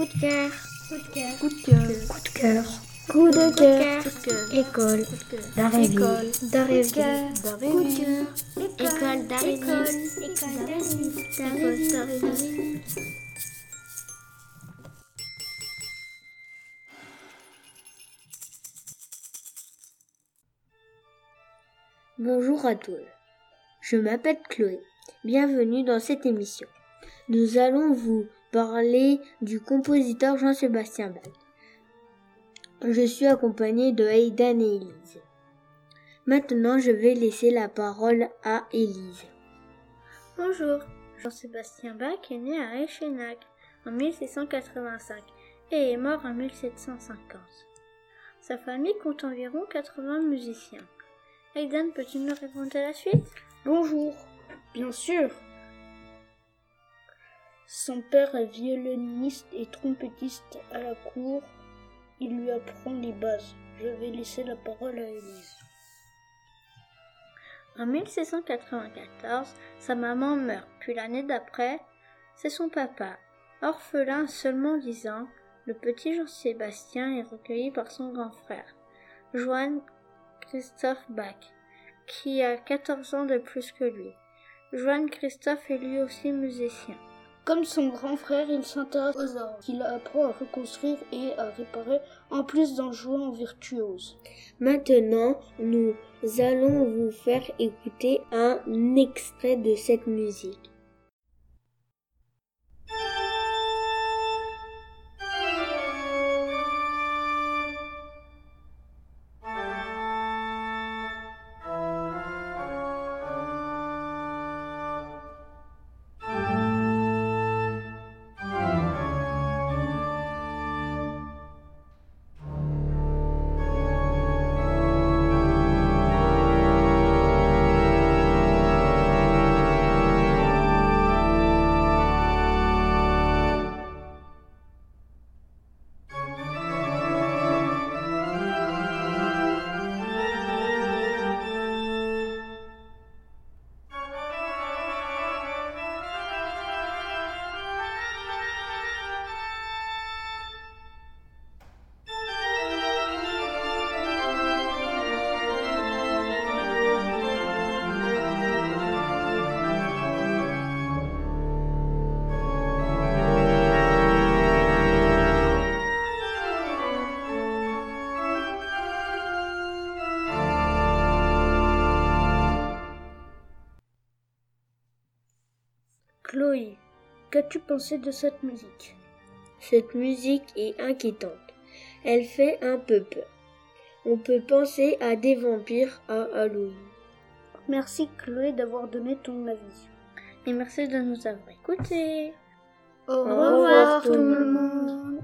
Coup de cœur. Coup de cœur. Coup de cœur. Coup de cœur. Coup de cœur. Coup de cœur. École. D'Aréville. École. D'Aréville. Coup de cœur. École d'Aréville. École. Bonjour à tous. Je m'appelle Chloé. Bienvenue dans cette émission. Nous allons vous parler du compositeur Jean-Sébastien Bach. Je suis accompagnée de Aidan et Élise. Maintenant, je vais laisser la parole à Élise. Bonjour, Jean-Sébastien Bach est né à Eichenach en 1685 et est mort en 1750. Sa famille compte environ 80 musiciens. Aidan, peux-tu nous répondre à la suite? Bonjour. Bien sûr. Son père est violoniste et trompettiste à la cour. Il lui apprend les bases. Je vais laisser la parole à Élise. En 1694, sa maman meurt, puis l'année d'après, c'est son papa. Orphelin seulement 10 ans, le petit Jean-Sébastien est recueilli par son grand frère, Johann Christoph Bach, qui a 14 ans de plus que lui. Johann Christoph est lui aussi musicien. Comme son grand frère, il s'intéresse aux arts, qu'il apprend à reconstruire et à réparer, en plus d'en jouer en virtuose. Maintenant, nous allons vous faire écouter un extrait de cette musique. Chloé, qu'as-tu pensé de cette musique? Cette musique est inquiétante. Elle fait un peu peur. On peut penser à des vampires à Halloween. Merci Chloé d'avoir donné ton avis. Et merci de nous avoir écoutés. Au revoir, tout le monde.